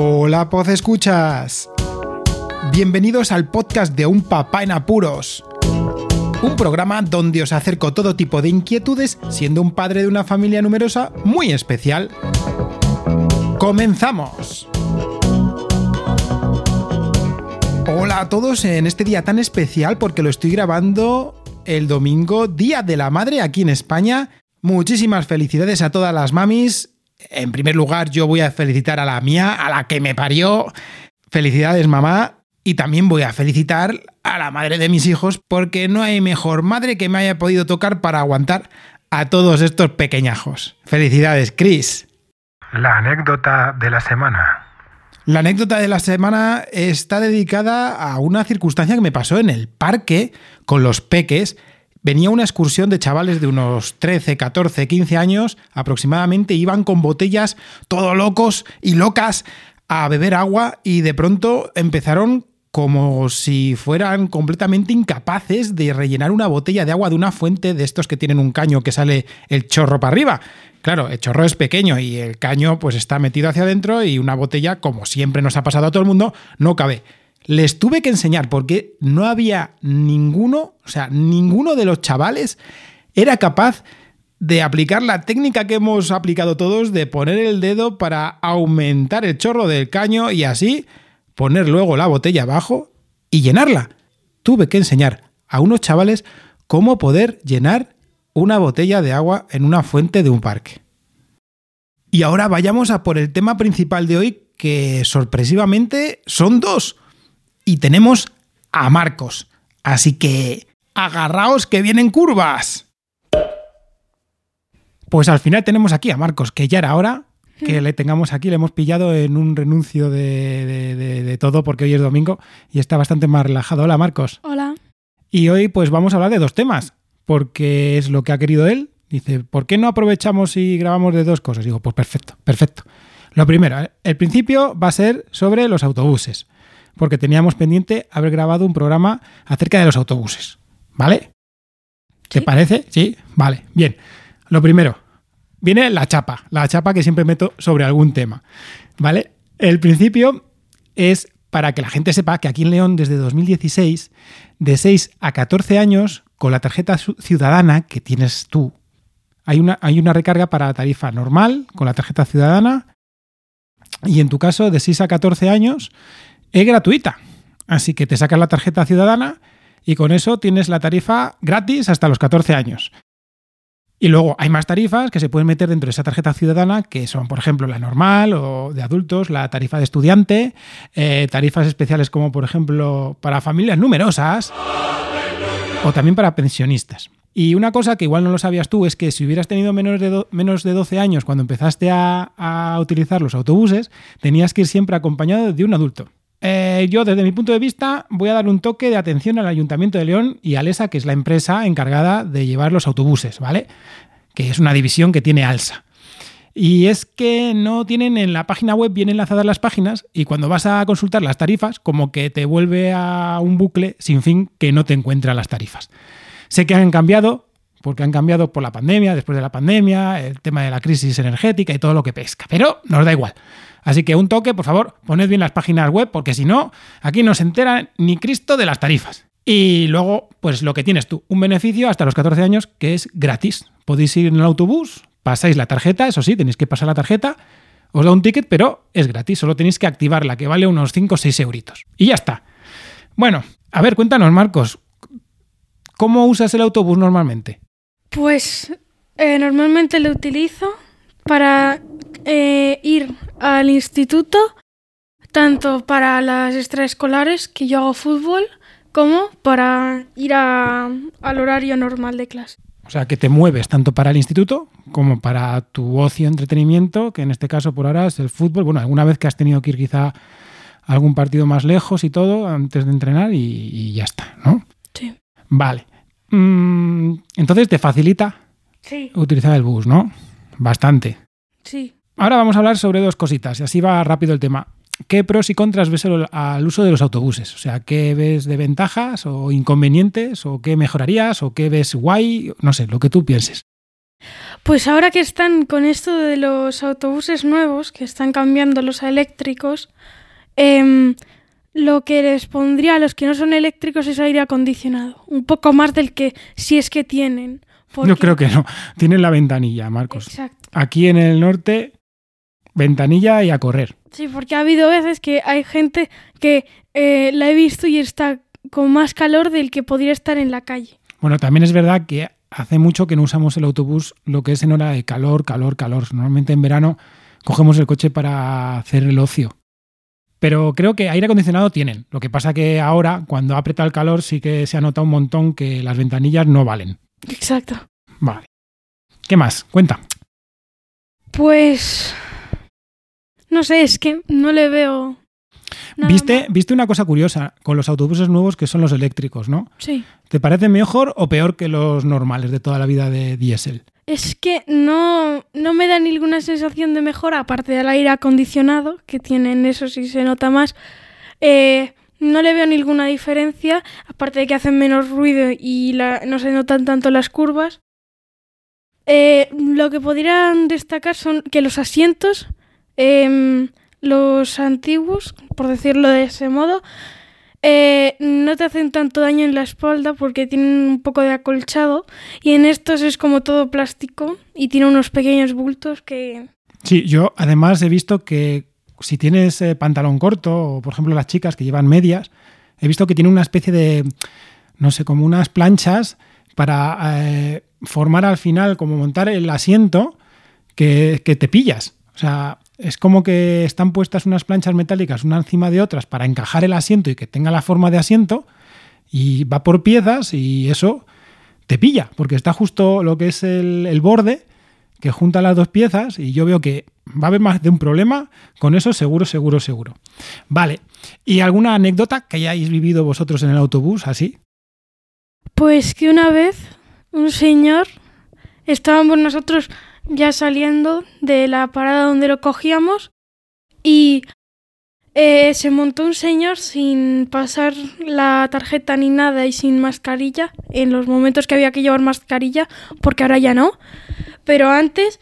Hola, Poz Escuchas. Bienvenidos al podcast de Un Papá en Apuros. Un programa donde os acerco todo tipo de inquietudes, siendo un padre de una familia numerosa muy especial. ¡Comenzamos! Hola a todos en este día tan especial porque lo estoy grabando el domingo, Día de la Madre aquí en España. Muchísimas felicidades a todas las mamis. En primer lugar, yo voy a felicitar a la mía, a la que me parió. Felicidades, mamá. Y también voy a felicitar a la madre de mis hijos porque no hay mejor madre que me haya podido tocar para aguantar a todos estos pequeñajos. Felicidades, Chris. La anécdota de la semana. La anécdota de la semana está dedicada a una circunstancia que me pasó en el parque con los peques. Venía una excursión de chavales de unos 13, 14, 15 años aproximadamente, iban con botellas todo locos y locas a beber agua y de pronto empezaron como si fueran completamente incapaces de rellenar una botella de agua de una fuente de estos que tienen un caño que sale el chorro para arriba. Claro, el chorro es pequeño y el caño pues está metido hacia adentro y una botella, como siempre nos ha pasado a todo el mundo, no cabe. Les tuve que enseñar porque no había ninguno, o sea, ninguno de los chavales era capaz de aplicar la técnica que hemos aplicado todos de poner el dedo para aumentar el chorro del caño y así poner luego la botella abajo y llenarla. Tuve que enseñar a unos chavales cómo poder llenar una botella de agua en una fuente de un parque. Y ahora vayamos a por el tema principal de hoy, que sorpresivamente son dos. Y tenemos a Marcos. Así que agarraos que vienen curvas. Pues al final tenemos aquí a Marcos, que ya era hora que le tengamos aquí. Le hemos pillado en un renuncio de, de- de- de todo porque hoy es domingo y está bastante más relajado. Hola Marcos. Hola. Y hoy pues vamos a hablar de dos temas, porque es lo que ha querido él. Dice, ¿por qué no aprovechamos y grabamos de dos cosas? Digo, pues perfecto, perfecto. Lo primero, ¿eh? el principio va a ser sobre los autobuses, porque teníamos pendiente haber grabado un programa acerca de los autobuses, ¿vale? ¿Te Sí. parece? Sí, vale, bien. Lo primero, viene la chapa, la chapa que siempre meto sobre algún tema, ¿vale? El principio es para que la gente sepa que aquí en León desde 2016, de 6 a 14 años, con la tarjeta ciudadana que tienes tú, hay una, hay una recarga para tarifa normal con la tarjeta ciudadana y en tu caso de 6 a 14 años es gratuita. Así que te sacas la tarjeta ciudadana y con eso tienes la tarifa gratis hasta los 14 años. Y luego hay más tarifas que se pueden meter dentro de esa tarjeta ciudadana, que son, por ejemplo, la normal o de adultos, la tarifa de estudiante, eh, tarifas especiales como, por ejemplo, para familias numerosas o también para pensionistas. Y una cosa que igual no lo sabías tú es que si hubieras tenido menos de, menos de 12 años cuando empezaste a, a utilizar los autobuses, tenías que ir siempre acompañado de un adulto. Eh, yo, desde mi punto de vista, voy a dar un toque de atención al Ayuntamiento de León y a Alesa, que es la empresa encargada de llevar los autobuses, ¿vale? Que es una división que tiene Alsa. Y es que no tienen en la página web bien enlazadas las páginas y cuando vas a consultar las tarifas, como que te vuelve a un bucle sin fin que no te encuentra las tarifas. Sé que han cambiado, porque han cambiado por la pandemia, después de la pandemia, el tema de la crisis energética y todo lo que pesca, pero nos da igual. Así que un toque, por favor, poned bien las páginas web, porque si no, aquí no se entera ni Cristo de las tarifas. Y luego, pues lo que tienes tú, un beneficio hasta los 14 años que es gratis. Podéis ir en el autobús, pasáis la tarjeta, eso sí, tenéis que pasar la tarjeta, os da un ticket, pero es gratis, solo tenéis que activarla, que vale unos 5 o 6 euritos. Y ya está. Bueno, a ver, cuéntanos, Marcos, ¿cómo usas el autobús normalmente? Pues eh, normalmente lo utilizo para eh, ir al instituto, tanto para las extraescolares, que yo hago fútbol, como para ir a- al horario normal de clase. O sea, que te mueves tanto para el instituto como para tu ocio, entretenimiento, que en este caso por ahora es el fútbol. Bueno, alguna vez que has tenido que ir quizá a algún partido más lejos y todo antes de entrenar y, y ya está, ¿no? Sí. Vale. Mm, entonces te facilita Sí. utilizar el bus, ¿no? Bastante. Sí. Ahora vamos a hablar sobre dos cositas y así va rápido el tema. ¿Qué pros y contras ves al uso de los autobuses? O sea, ¿qué ves de ventajas o inconvenientes o qué mejorarías o qué ves guay? No sé, lo que tú pienses. Pues ahora que están con esto de los autobuses nuevos, que están cambiando los a eléctricos, em, lo que les pondría a los que no son eléctricos es aire acondicionado. Un poco más del que si es que tienen. Yo porque- creo que no. Tienen la ventanilla, Marcos. Exacto. Aquí en el norte, ventanilla y a correr. Sí, porque ha habido veces que hay gente que eh, la he visto y está con más calor del que podría estar en la calle. Bueno, también es verdad que hace mucho que no usamos el autobús lo que es en hora de calor, calor, calor. Normalmente en verano cogemos el coche para hacer el ocio. Pero creo que aire acondicionado tienen. Lo que pasa que ahora, cuando aprieta el calor, sí que se ha notado un montón que las ventanillas no valen. Exacto. Vale. ¿Qué más? Cuenta. Pues... No sé, es que no le veo... nada ¿Viste, más. viste una cosa curiosa con los autobuses nuevos que son los eléctricos, ¿no? Sí. ¿Te parece mejor o peor que los normales de toda la vida de diésel? Es que no, no me da ninguna sensación de mejora, aparte del aire acondicionado, que tienen, eso sí se nota más. Eh, no le veo ninguna diferencia, aparte de que hacen menos ruido y la- no se notan tanto las curvas. Eh, lo que podrían destacar son que los asientos, em, los antiguos, por decirlo de ese modo, eh, no te hacen tanto daño en la espalda porque tienen un poco de acolchado y en estos es como todo plástico y tiene unos pequeños bultos que... Sí, yo además he visto que si tienes eh, pantalón corto, o por ejemplo las chicas que llevan medias, he visto que tiene una especie de, no sé, como unas planchas para eh, formar al final, como montar el asiento que, que te pillas. O sea, es como que están puestas unas planchas metálicas una encima de otras para encajar el asiento y que tenga la forma de asiento y va por piezas y eso te pilla, porque está justo lo que es el, borde que junta las dos piezas y yo veo que va a haber más de un problema con eso seguro, seguro, seguro. Vale, ¿y alguna anécdota que hayáis vivido vosotros en el autobús así? Pues que una vez un señor, estábamos nosotros ya saliendo de la parada donde lo cogíamos y eh, se montó un señor sin pasar la tarjeta ni nada y sin mascarilla en los momentos que había que llevar mascarilla porque ahora ya no, pero antes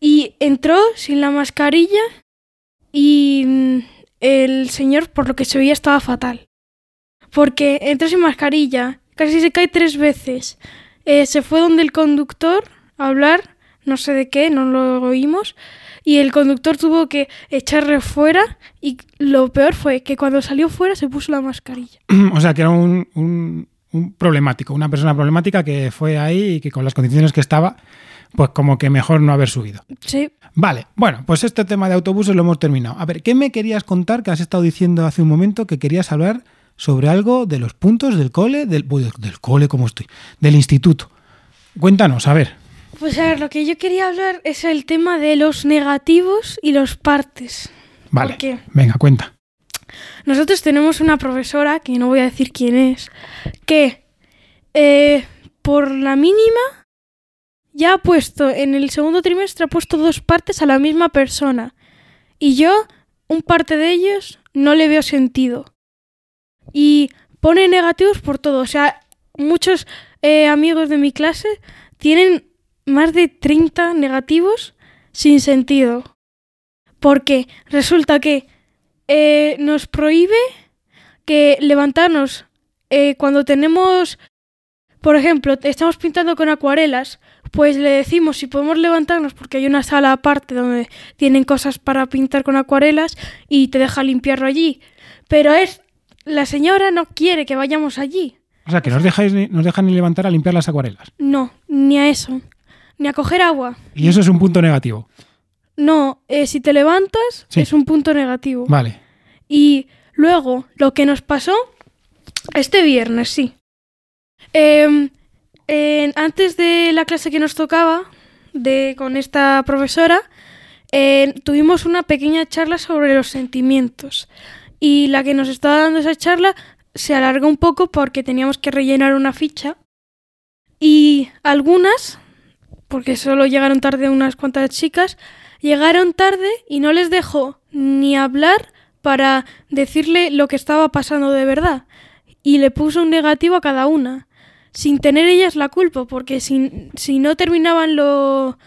y entró sin la mascarilla y mm, el señor por lo que se veía estaba fatal porque entró sin mascarilla, casi se cae tres veces. Eh, se fue donde el conductor a hablar, no sé de qué, no lo oímos, y el conductor tuvo que echarle fuera y lo peor fue que cuando salió fuera se puso la mascarilla. o sea, que era un, un- un problemático, una persona problemática que fue ahí y que con las condiciones que estaba, pues como que mejor no haber subido. Sí, Vale, bueno, pues este tema de autobuses lo hemos terminado. A ver, ¿qué me querías contar que has estado diciendo hace un momento que querías hablar sobre algo de los puntos del cole, del, del cole, ¿cómo estoy? Del instituto. Cuéntanos, a ver. Pues a ver, lo que yo quería hablar es el tema de los negativos y los partes. Vale, venga, cuenta. Nosotros tenemos una profesora, que no voy a decir quién es, que eh, por la mínima ya ha puesto, en el segundo trimestre ha puesto dos partes a la misma persona. Y yo, un parte de ellos, no le veo sentido. Y pone negativos por todo. O sea, muchos eh, amigos de mi clase tienen más de 30 negativos sin sentido. Porque resulta que eh, nos prohíbe que levantarnos eh, cuando tenemos, por ejemplo, estamos pintando con acuarelas, pues le decimos si podemos levantarnos porque hay una sala aparte donde tienen cosas para pintar con acuarelas y te deja limpiarlo allí. Pero es la señora no quiere que vayamos allí. O sea, que nos, dejáis, nos dejan ni levantar a limpiar las acuarelas. No, ni a eso, ni a coger agua. Y eso es un punto negativo. No, eh, si te levantas Sí. es un punto negativo. Vale. Y luego, lo que nos pasó este viernes, sí. En- antes de la clase que nos tocaba, de, con esta profesora, eh, tuvimos una pequeña charla sobre los sentimientos. Y la que nos estaba dando esa charla se alargó un poco porque teníamos que rellenar una ficha. Y algunas, porque solo llegaron tarde unas cuantas chicas, llegaron tarde y no les dejó ni hablar para decirle lo que estaba pasando de verdad. Y le puso un negativo a cada una. sin tener ellas la culpa, porque si, si no terminaban lo,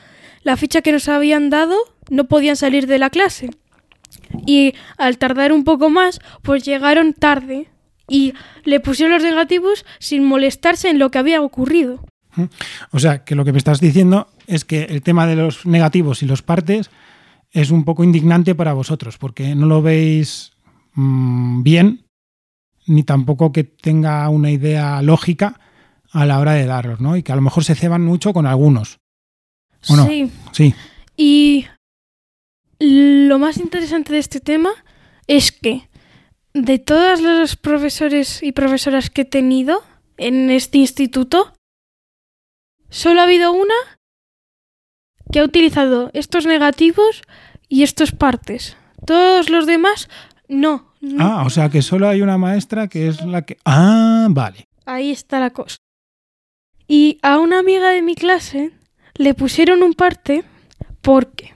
la ficha que nos habían dado, no podían salir de la clase. Y al tardar un poco más, pues llegaron tarde y le pusieron los negativos sin molestarse en lo que había ocurrido. O sea, que lo que me estás diciendo es que el tema de los negativos y los partes es un poco indignante para vosotros, porque no lo veis mmm, bien, ni tampoco que tenga una idea lógica a la hora de darlos, ¿no? Y que a lo mejor se ceban mucho con algunos. ¿O no? Sí. Sí. Y lo más interesante de este tema es que de todos los profesores y profesoras que he tenido en este instituto, solo ha habido una que ha utilizado estos negativos y estos partes. Todos los demás, no. Ah, o sea que solo hay una maestra que es la que... Ah, vale. Ahí está la cosa. Y a una amiga de mi clase le pusieron un parte porque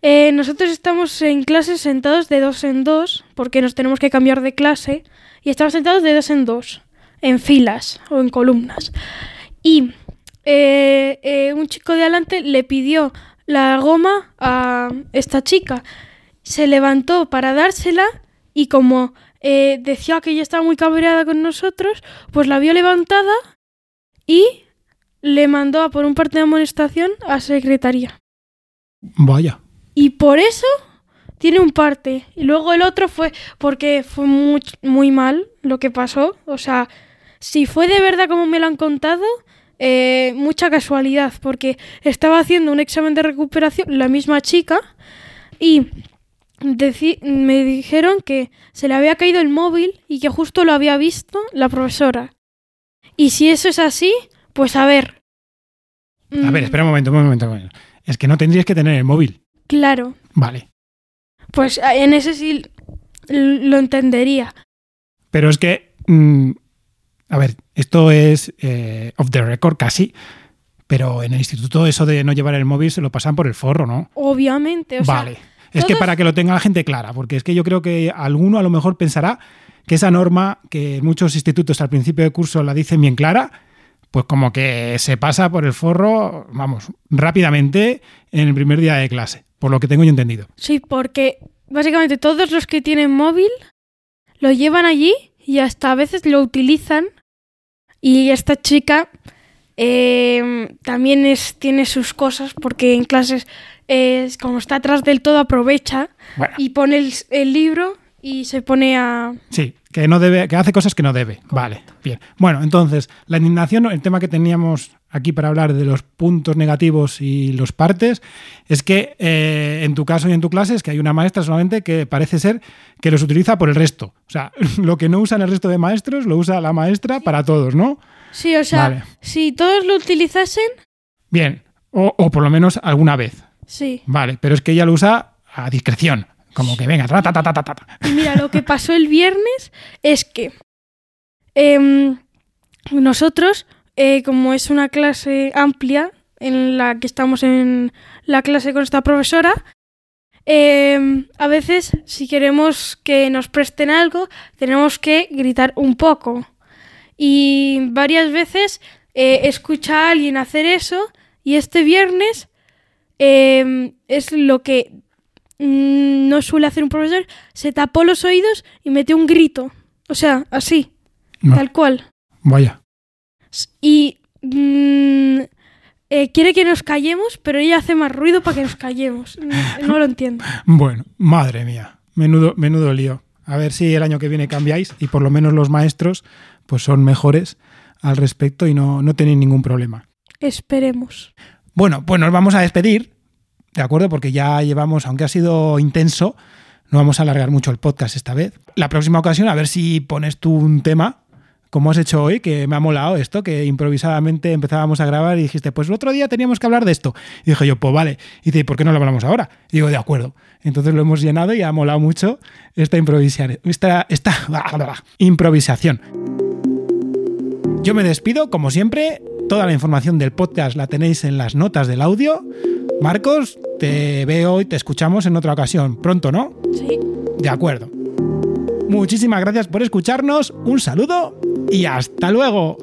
eh, nosotros estamos en clase sentados de dos en dos, porque nos tenemos que cambiar de clase, y estamos sentados de dos en dos, en filas o en columnas. Y eh, eh, un chico de adelante le pidió la goma a esta chica. Se levantó para dársela y como eh, decía que ella estaba muy cabreada con nosotros, pues la vio levantada y le mandó a por un parte de amonestación a secretaría. Vaya. Y por eso tiene un parte. Y luego el otro fue porque fue muy, muy mal lo que pasó. O sea, si fue de verdad como me lo han contado, eh, mucha casualidad, porque estaba haciendo un examen de recuperación la misma chica y me dijeron que se le había caído el móvil y que justo lo había visto la profesora. Y si eso es así, pues a ver. A ver, Mm, espera un momento, un momento. un momento. Es que no tendrías que tener el móvil. Claro, Vale. pues en ese sí lo entendería. Pero es que, mm, a ver, esto es eh, off the record casi, pero en el instituto eso de no llevar el móvil se lo pasan por el forro, ¿no? Obviamente, o sea, vale. Es que para que lo tenga la gente clara, porque es que yo creo que alguno a lo mejor pensará que esa norma que muchos institutos al principio de curso la dicen bien clara, pues como que se pasa por el forro, vamos, rápidamente en el primer día de clase, por lo que tengo yo entendido. Sí, porque básicamente todos los que tienen móvil lo llevan allí y hasta a veces lo utilizan. Y esta chica eh, también es, tiene sus cosas porque en clases, eh, como está atrás del todo, aprovecha Bueno, y pone el, el libro y se pone a... sí, que no debe, que hace cosas que no debe. Vale, bien. Bueno, entonces, la indignación, el tema que teníamos aquí para hablar de los puntos negativos y los partes, es que eh, en tu caso y en tu clase es que hay una maestra solamente que parece ser que los utiliza por el resto. O sea, lo que no usan el resto de maestros lo usa la maestra para todos, ¿no? Sí, o sea, Vale. si todos lo utilizasen, Bien, o, o por lo menos alguna vez. sí. Vale, pero es que ella lo usa a discreción. Como que venga, ta, ta, ta, ta, ta. Y mira, lo que pasó el viernes es que em, nosotros, eh, como es una clase amplia en la que estamos en la clase con esta profesora, em, a veces si queremos que nos presten algo, tenemos que gritar un poco. Y varias veces eh, escucha a alguien hacer eso y este viernes em, es lo que mm, no suele hacer un profesor, se tapó los oídos y metió un grito. O sea, así, No, tal cual. vaya. Y mm, eh, quiere que nos callemos, pero ella hace más ruido para que nos callemos. No, no lo entiendo. Bueno, madre mía, menudo, menudo lío. A ver si el año que viene cambiáis y por lo menos los maestros pues son mejores al respecto y no, no tenéis ningún problema. Esperemos. Bueno, pues nos vamos a despedir, ¿de acuerdo? Porque ya llevamos, aunque ha sido intenso, no vamos a alargar mucho el podcast esta vez. La próxima ocasión, a ver si pones tú un tema, como has hecho hoy, que me ha molado esto, que improvisadamente empezábamos a grabar y dijiste, pues el otro día teníamos que hablar de esto. Y dije yo, pues vale. Y dice, ¿y por qué no lo hablamos ahora? Y digo, de acuerdo. Entonces lo hemos llenado y ha molado mucho esta, improvisa- esta, esta improvisación. Yo me despido, como siempre. Toda la información del podcast la tenéis en las notas del audio. Marcos, te veo y te escuchamos en otra ocasión. Pronto, ¿no? Sí. De acuerdo. Muchísimas gracias por escucharnos. Un saludo y hasta luego.